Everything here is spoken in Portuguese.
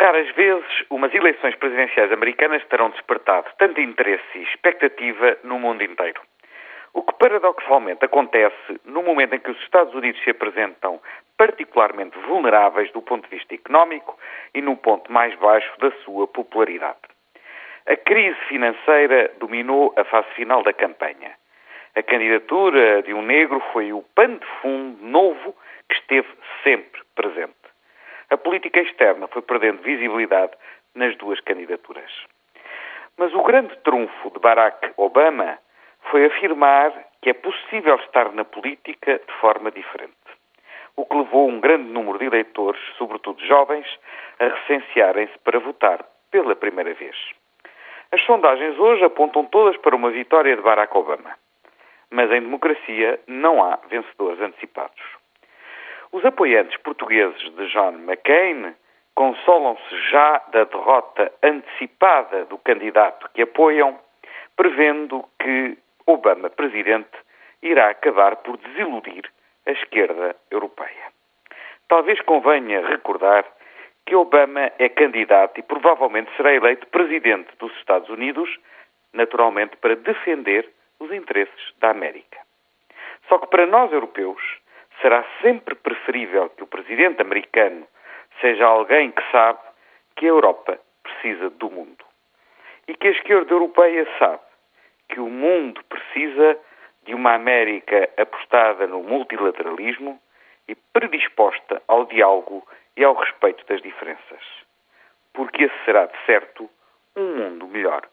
raras vezes, umas eleições presidenciais americanas terão despertado tanto interesse e expectativa no mundo inteiro. O que paradoxalmente acontece no momento em que os Estados Unidos se apresentam particularmente vulneráveis do ponto de vista económico e no ponto mais baixo da sua popularidade. A crise financeira dominou a fase final da campanha. A candidatura de um negro foi o pano de fundo novo que esteve sempre presente a política externa foi perdendo visibilidade nas duas candidaturas. Mas o grande trunfo de Barack Obama foi afirmar que é possível estar na política de forma diferente. O que levou um grande número de eleitores, sobretudo jovens, a recensearem-se para votar pela primeira vez. As sondagens hoje apontam todas para uma vitória de Barack Obama. Mas em democracia não há vencedores antecipados. Os apoiantes portugueses de John McCain consolam-se já da derrota antecipada do candidato que apoiam, prevendo que Obama, presidente, irá acabar por desiludir a esquerda europeia. Talvez convenha recordar que Obama é candidato e provavelmente será eleito presidente dos Estados Unidos, naturalmente para defender os interesses da América. Só que para nós europeus, será sempre preferível que o presidente americano seja alguém que sabe que a Europa precisa do mundo. E que a esquerda europeia sabe que o mundo precisa de uma América apostada no multilateralismo e predisposta ao diálogo e ao respeito das diferenças. Porque esse será, de certo, um mundo melhor.